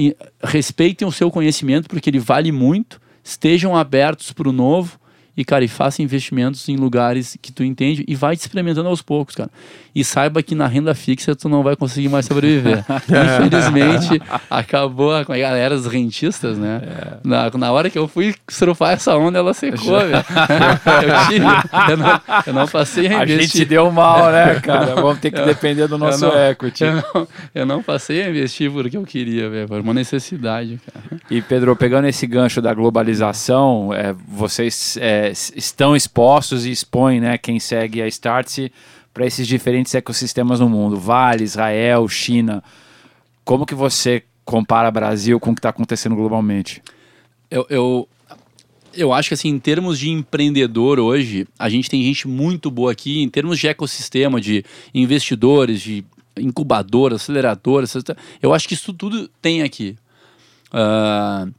respeitem o seu conhecimento, porque ele vale muito, estejam abertos para o novo e, cara, e faça investimentos em lugares que tu entende e vai te experimentando aos poucos, cara. E saiba que na renda fixa tu não vai conseguir mais sobreviver. [laughs] Infelizmente, acabou a, a galera dos rentistas, né? É. Na, na hora que eu fui surfar essa onda, ela secou, velho. [laughs] eu, tive, eu, não, eu não passei a A gente deu mal, né, [laughs] cara? Vamos ter que depender do nosso não, equity. Eu não, eu não passei a investir porque eu queria, velho. Foi uma necessidade, cara. E, Pedro, pegando esse gancho da globalização, é, vocês é, estão expostos e expõem né, quem segue a Startse para esses diferentes ecossistemas no mundo, Vale, Israel, China. Como que você compara Brasil com o que está acontecendo globalmente? Eu, eu, eu acho que assim, em termos de empreendedor hoje, a gente tem gente muito boa aqui, em termos de ecossistema, de investidores, de incubadoras, aceleradoras, eu acho que isso tudo tem aqui. Uh,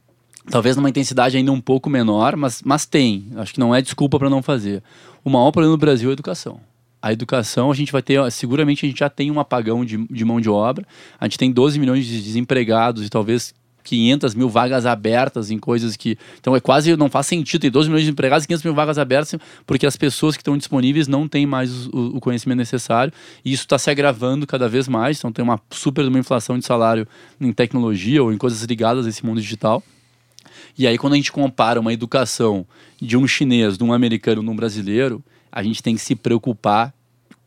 talvez numa intensidade ainda um pouco menor, mas, mas tem. Acho que não é desculpa para não fazer. O maior problema no Brasil é a educação. A educação, a gente vai ter, seguramente a gente já tem um apagão de, de mão de obra. A gente tem 12 milhões de desempregados e talvez 500 mil vagas abertas em coisas que. Então é quase. Não faz sentido. Tem 12 milhões de empregados e 500 mil vagas abertas, porque as pessoas que estão disponíveis não têm mais o, o conhecimento necessário. E isso está se agravando cada vez mais. Então tem uma super uma inflação de salário em tecnologia ou em coisas ligadas a esse mundo digital. E aí, quando a gente compara uma educação de um chinês, de um americano, de um brasileiro, a gente tem que se preocupar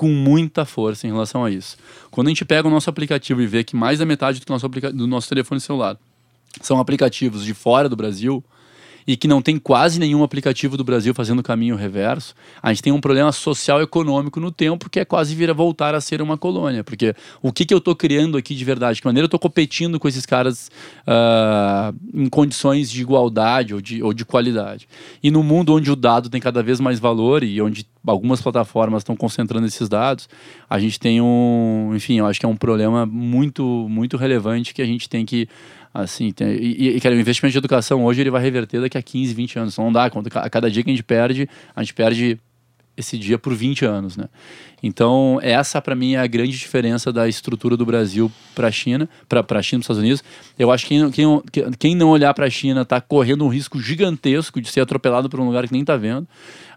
com muita força em relação a isso. Quando a gente pega o nosso aplicativo e vê que mais da metade do nosso, do nosso telefone celular são aplicativos de fora do Brasil e que não tem quase nenhum aplicativo do Brasil fazendo o caminho reverso, a gente tem um problema social econômico no tempo que é quase vir a voltar a ser uma colônia. Porque o que, que eu estou criando aqui de verdade? Que maneira eu estou competindo com esses caras uh, em condições de igualdade ou de, ou de qualidade? E no mundo onde o dado tem cada vez mais valor e onde algumas plataformas estão concentrando esses dados, a gente tem um, enfim, eu acho que é um problema muito, muito relevante que a gente tem que Assim, tem, e, e cara, o investimento de educação hoje ele vai reverter daqui a 15, 20 anos. Não dá conta. A cada dia que a gente perde, a gente perde esse dia por 20 anos, né? Então, essa para mim é a grande diferença da estrutura do Brasil para a China, para a China, para os Estados Unidos. Eu acho que quem, quem, quem não olhar para a China está correndo um risco gigantesco de ser atropelado por um lugar que nem está vendo.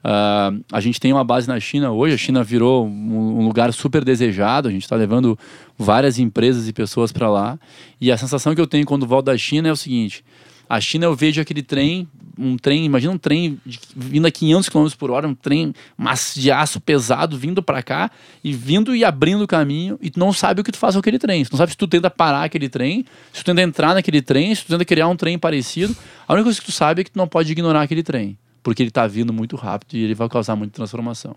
Uh, a gente tem uma base na China hoje, a China virou um, um lugar super desejado, a gente está levando várias empresas e pessoas para lá. E a sensação que eu tenho quando volto da China é o seguinte: a China eu vejo aquele trem, um trem, imagina um trem de, vindo a 500 km por hora, um trem de aço pesado vindo para cá e vindo e abrindo o caminho e tu não sabe o que tu faz com aquele trem. Tu não sabe se tu tenta parar aquele trem, se tu tenta entrar naquele trem, se tu tenta criar um trem parecido. A única coisa que tu sabe é que tu não pode ignorar aquele trem, porque ele está vindo muito rápido e ele vai causar muita transformação.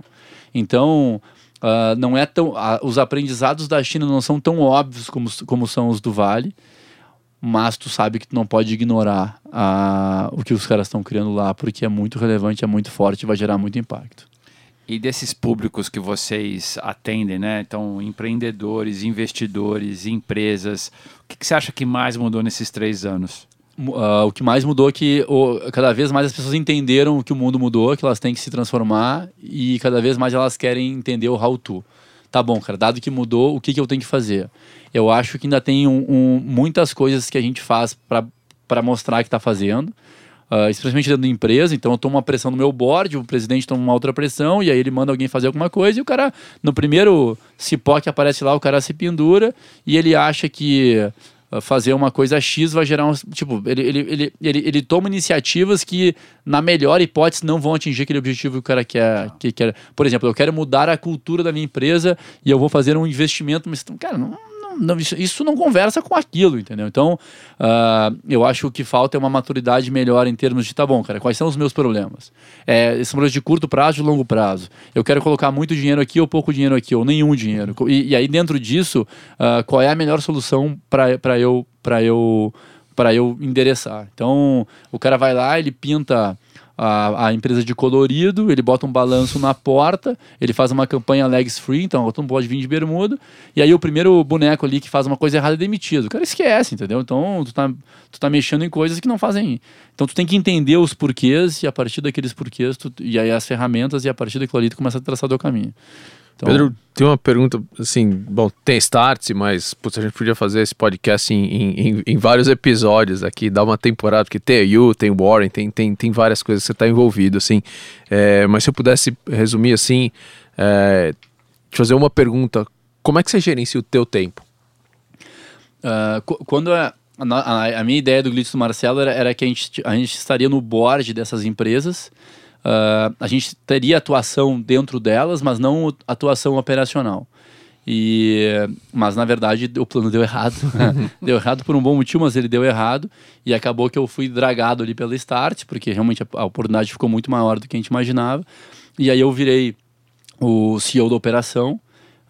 Então, uh, não é tão, uh, os aprendizados da China não são tão óbvios como, como são os do Vale mas tu sabe que tu não pode ignorar a, o que os caras estão criando lá, porque é muito relevante, é muito forte e vai gerar muito impacto. E desses públicos que vocês atendem, né? Então, empreendedores, investidores, empresas, o que, que você acha que mais mudou nesses três anos? Uh, o que mais mudou é que o, cada vez mais as pessoas entenderam que o mundo mudou, que elas têm que se transformar e cada vez mais elas querem entender o how to. Tá bom, cara, dado que mudou, o que, que eu tenho que fazer? eu acho que ainda tem um, um, muitas coisas que a gente faz para mostrar que está fazendo. Uh, especialmente dentro da empresa, então eu tomo uma pressão no meu board, o presidente toma uma outra pressão, e aí ele manda alguém fazer alguma coisa, e o cara, no primeiro cipó que aparece lá, o cara se pendura, e ele acha que fazer uma coisa X vai gerar um. Tipo, ele, ele, ele, ele, ele toma iniciativas que, na melhor hipótese, não vão atingir aquele objetivo que o cara quer. Que quer. Por exemplo, eu quero mudar a cultura da minha empresa e eu vou fazer um investimento, mas, cara, não não, isso, isso, não conversa com aquilo, entendeu? Então, uh, eu acho que o que falta é uma maturidade melhor em termos de, tá bom, cara, quais são os meus problemas? É, esses problemas de curto prazo e longo prazo. Eu quero colocar muito dinheiro aqui ou pouco dinheiro aqui, ou nenhum dinheiro. E, e aí, dentro disso, uh, qual é a melhor solução para eu, eu, eu endereçar? Então, o cara vai lá, ele pinta a, a, empresa de colorido, ele bota um balanço na porta, ele faz uma campanha legs free, então tu não pode vir de bermuda, e aí o primeiro boneco ali que faz uma coisa errada é demitido. O cara esquece, entendeu? Então tu tá, tu tá mexendo em coisas que não fazem. Então tu tem que entender os porquês, e a partir daqueles porquês, tu, e aí as ferramentas, e a partir daquilo ali tu começa a traçar o caminho. Então, Pedro, tem uma pergunta, assim, bom, tem Starts, mas putz, a gente podia fazer esse podcast em, em, em- vários episódios aqui, dar uma temporada, porque tem a You, tem o Warren, tem, tem, tem várias coisas que você está envolvido, assim. É, mas se eu pudesse resumir assim, é, te fazer uma pergunta, como é que você gerencia o teu tempo? Qu- quando a, a- a minha ideia do Glitz do Marcelo era, era que a gente, a gente estaria no board dessas empresas, ah, a gente teria atuação dentro delas, mas não atuação operacional. E, mas na verdade o plano deu errado. [laughs] deu errado por um bom motivo, mas ele deu errado. E acabou que eu fui dragado ali pela Start, porque realmente a, a oportunidade ficou muito maior do que a gente imaginava. E aí eu virei o CEO da operação.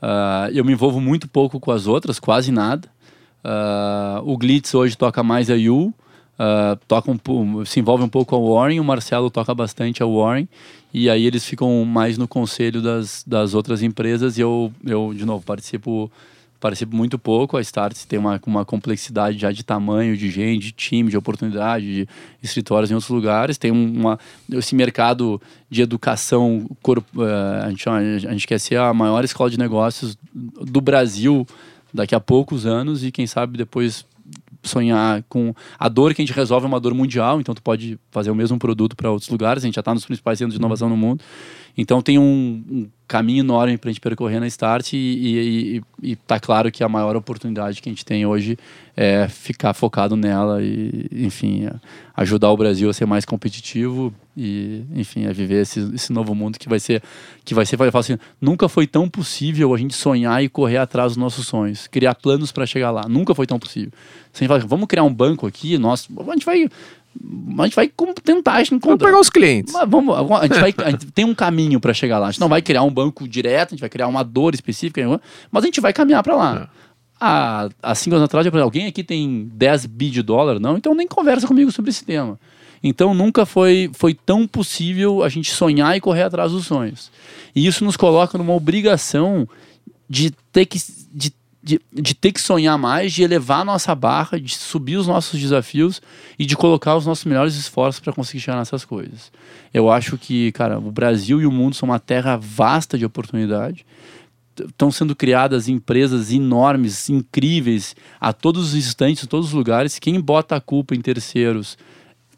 Ah, eu me envolvo muito pouco com as outras, quase nada. Ah, o Glitz hoje toca mais a Yu, ah, toca um, se envolve um pouco com a Warren, o Marcelo toca bastante a Warren, e aí eles ficam mais no conselho das, das outras empresas e eu, eu, de novo, participo participo muito pouco. A Starts tem uma, uma complexidade já de tamanho, de gente, de time, de oportunidade, de escritórios em outros lugares. Tem um- uma, esse mercado de educação, corp- eh, a, gente, a gente quer ser a maior escola de negócios do Brasil daqui a poucos anos e quem sabe depois sonhar com a dor que a gente resolve é uma dor mundial, então tu pode fazer o mesmo produto para outros lugares, a gente já está nos principais centros de inovação no mundo. Então tem um, um caminho enorme para a gente percorrer na Start e, e, e, e tá claro que a maior oportunidade que a gente tem hoje é ficar focado nela e, enfim, é ajudar o Brasil a ser mais competitivo e, enfim, a viver esse, esse novo mundo que vai ser, que vai ser, vai falar assim, nunca foi tão possível a gente sonhar e correr atrás dos nossos sonhos, criar planos para chegar lá, nunca foi tão possível. Se a gente fala, vamos criar um banco aqui, nós, a gente vai, a gente vai tentar Vamos encontrar. pegar os clientes. Mas vamos, a gente, vai, a gente tem um caminho para chegar lá. A gente não vai criar um banco direto, a gente vai criar uma dor específica, mas a gente vai caminhar para lá. Há, há cinco anos atrás, eu falei, alguém aqui tem 10 bi de dólar? Não, então nem conversa comigo sobre esse tema. Então nunca foi, foi tão possível a gente sonhar e correr atrás dos sonhos. E isso nos coloca numa obrigação de ter que, de, de, de ter que sonhar mais, de elevar a nossa barra, de subir os nossos desafios e de colocar os nossos melhores esforços para conseguir chegar nessas coisas. Eu acho que, cara, o Brasil e o mundo são uma terra vasta de oportunidade. Estão sendo criadas empresas enormes, incríveis, a todos os instantes, em todos os lugares. Quem bota a culpa em terceiros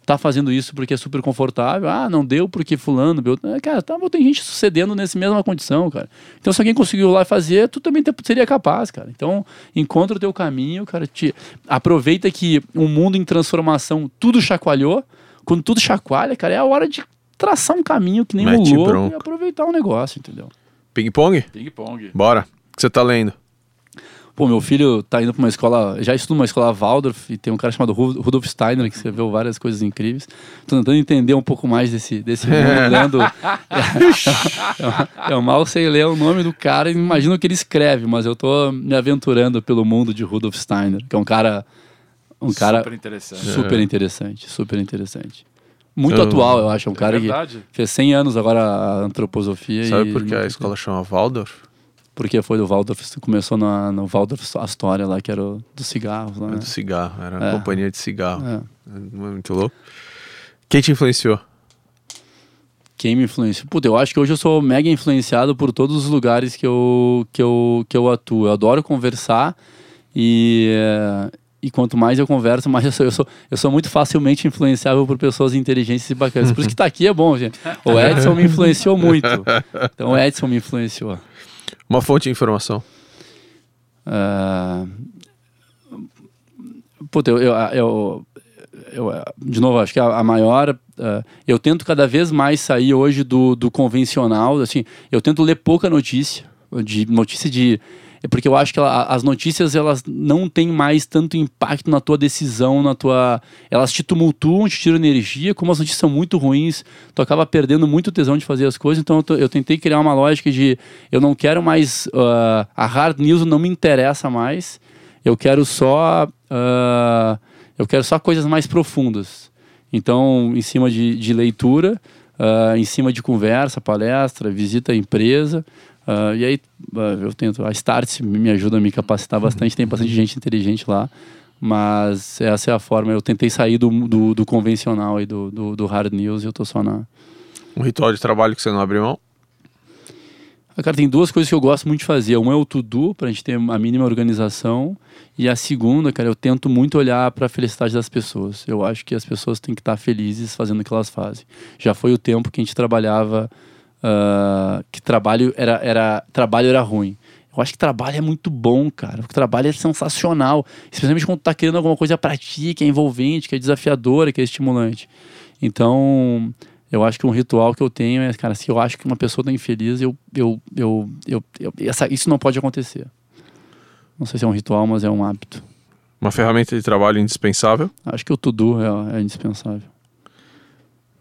tá fazendo isso porque é super confortável. Ah, não deu porque fulano, Beltrano. É, Cara, tá, tem gente sucedendo nessa mesma condição, cara. Então, se alguém conseguiu lá fazer, tu também seria capaz, cara. Então, encontra o teu caminho, cara. Te... Aproveita que um mundo em transformação, tudo chacoalhou. Quando tudo chacoalha, cara, é a hora de traçar um caminho que nem um Mete louco e aproveitar o negócio, entendeu? Ping-pong? Ping-pong. Bora. O que você tá lendo? Pô, meu filho tá indo pra uma escola, já estuda numa escola Waldorf e tem um cara chamado Ru- Rudolf Steiner que escreveu várias coisas incríveis. Tô tentando entender um pouco mais desse, desse mundo, [laughs] lendo. eu, eu mal sei ler o nome do cara e imagino o que ele escreve, mas eu tô me aventurando pelo mundo de Rudolf Steiner, que é um cara. Um cara Super interessante. super interessante, super interessante. Muito Eu- atual, eu acho. É um cara é que verdade. fez 100 anos agora a antroposofia. Sabe e por que a escola chama Waldorf? Porque foi do Waldorf, começou na, no Waldorf Astoria lá, que era o dos cigarros lá, É né? do cigarro, era É. companhia de cigarro. É. É muito louco. Quem te influenciou? Quem me influenciou? Puta, eu acho que hoje eu sou mega influenciado por todos os lugares que eu, que eu, que eu atuo. Eu adoro conversar e, eh, e quanto mais eu converso, mais eu sou, eu sou. Eu sou muito facilmente influenciável por pessoas inteligentes e bacanas. Por isso que tá aqui é bom, gente. O Edson me influenciou muito. Então o Edson me influenciou. Uma fonte de informação. Ah, puta, eu, eu, eu, eu- de novo, acho que a, a maior. ah, eu tento cada vez mais sair hoje do, do convencional. Assim, eu tento ler pouca notícia, de notícia de. É Porque eu acho que ela- as notícias elas não têm mais tanto impacto na tua decisão, na tua. Elas te tumultuam, te tiram energia, como as notícias são muito ruins, tu acaba perdendo muito tesão de fazer as coisas. Então eu, tô- eu tentei criar uma lógica de eu não quero mais. ah, a hard news não me interessa mais. Eu quero só. ah, eu quero só coisas mais profundas. Então, em cima de, de leitura, ah, em cima de conversa, palestra, visita à empresa. Ah, e aí ah, eu tento. A Start me ajuda a me capacitar bastante, tem bastante gente inteligente lá. Mas essa é a forma. Eu tentei sair do, do, do convencional e do, do, do hard news e eu tô só na. Um ritual de trabalho que você não abre mão? Cara, tem duas coisas que eu gosto muito de fazer. Uma é o to-do, pra gente ter a mínima organização. E a segunda, cara, eu tento muito olhar para a felicidade das pessoas. Eu acho que as pessoas têm que estar felizes fazendo o que elas fazem. Já foi o tempo que a gente trabalhava, uh, que trabalho era, era, trabalho era ruim. Eu acho que trabalho é muito bom, cara. O trabalho é sensacional. Especialmente quando tu tá querendo alguma coisa pra ti, que é envolvente, que é desafiadora, que é estimulante. Então, eu acho que um ritual que eu tenho é, cara, se eu acho que uma pessoa tá infeliz, eu, eu, eu, eu, eu essa, isso não pode acontecer. Não sei se é um ritual, mas é um hábito. Uma ferramenta de trabalho indispensável? Acho que o to-do é, é indispensável.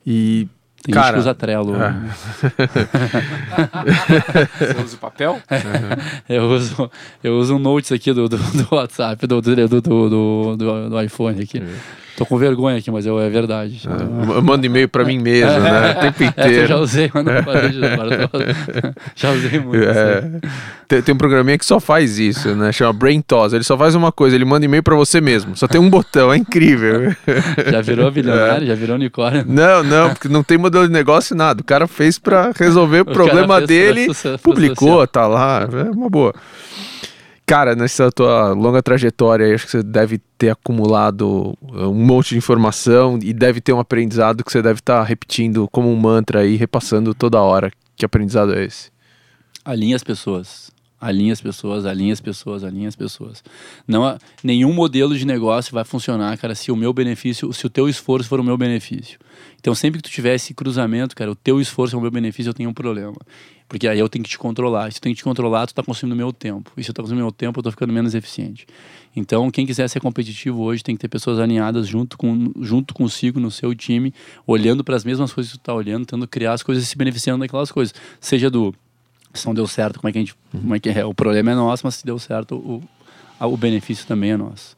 E tem Cara, gente que usa Trello. é. [laughs] Você usa o papel? [laughs] eu, uso, eu uso um notes aqui do, do, do WhatsApp, do, do, do, do, do, do iPhone aqui. Tô com vergonha aqui, mas eu, é verdade. Eu mando e-mail pra mim mesmo, né? [laughs] O tempo É, eu inteiro. já usei, mas não [laughs] parei de [laughs] Já usei muito. É. Tem, tem um programinha que só faz isso, né? Chama Brain Toss. Ele só faz uma coisa, ele manda e-mail pra você mesmo. Só tem um botão, é incrível. Já virou bilionário, já virou unicórnio. Não, não, porque não tem modelo de negócio nada. O cara fez pra resolver o, cara problema fez pra dele, sucesso- publicou, social. tá lá. É uma boa. Cara, nessa tua longa trajetória, acho que você deve ter acumulado uh, um monte de informação e deve ter um aprendizado que você deve estar repetindo como um mantra aí, repassando toda hora. Que aprendizado é esse? Alinha as pessoas. Alinha as pessoas, alinha as pessoas, alinha as pessoas. Não, nenhum modelo de negócio vai funcionar, cara, se o meu benefício, se o teu esforço for o meu benefício. Então, sempre que tu tiver esse cruzamento, cara, o teu esforço é o meu benefício, eu tenho um problema. Porque aí eu tenho que te controlar. Se eu tenho que te controlar, tu tá consumindo meu tempo. E se eu tô consumindo meu tempo, eu tô ficando menos eficiente. Então, quem quiser ser competitivo hoje tem que ter pessoas alinhadas junto, com, junto consigo no seu time, olhando para as mesmas coisas que tu tá olhando, tentando criar as coisas e se beneficiando daquelas coisas. Seja do se não deu certo, como é que a gente. Como é que é? O problema é nosso, mas se deu certo, o, o benefício também é nosso.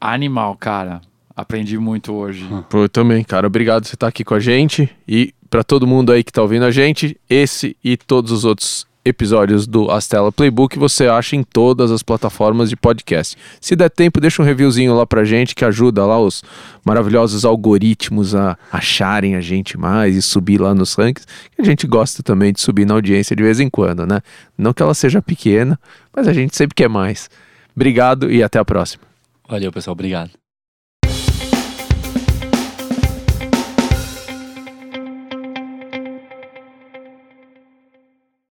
Animal, cara. Aprendi muito hoje. [laughs] Pô, eu também, cara. Obrigado por você estar aqui com a gente. E pra todo mundo aí que tá ouvindo a gente, esse e todos os outros episódios do Astela Playbook você acha em todas as plataformas de podcast. Se der tempo, deixa um reviewzinho lá pra gente que ajuda lá os maravilhosos algoritmos a acharem a gente mais e subir lá nos rankings. A gente gosta também de subir na audiência de vez em quando, né? Não que ela seja pequena, mas a gente sempre quer mais. Obrigado e até a próxima. Valeu, pessoal. Obrigado.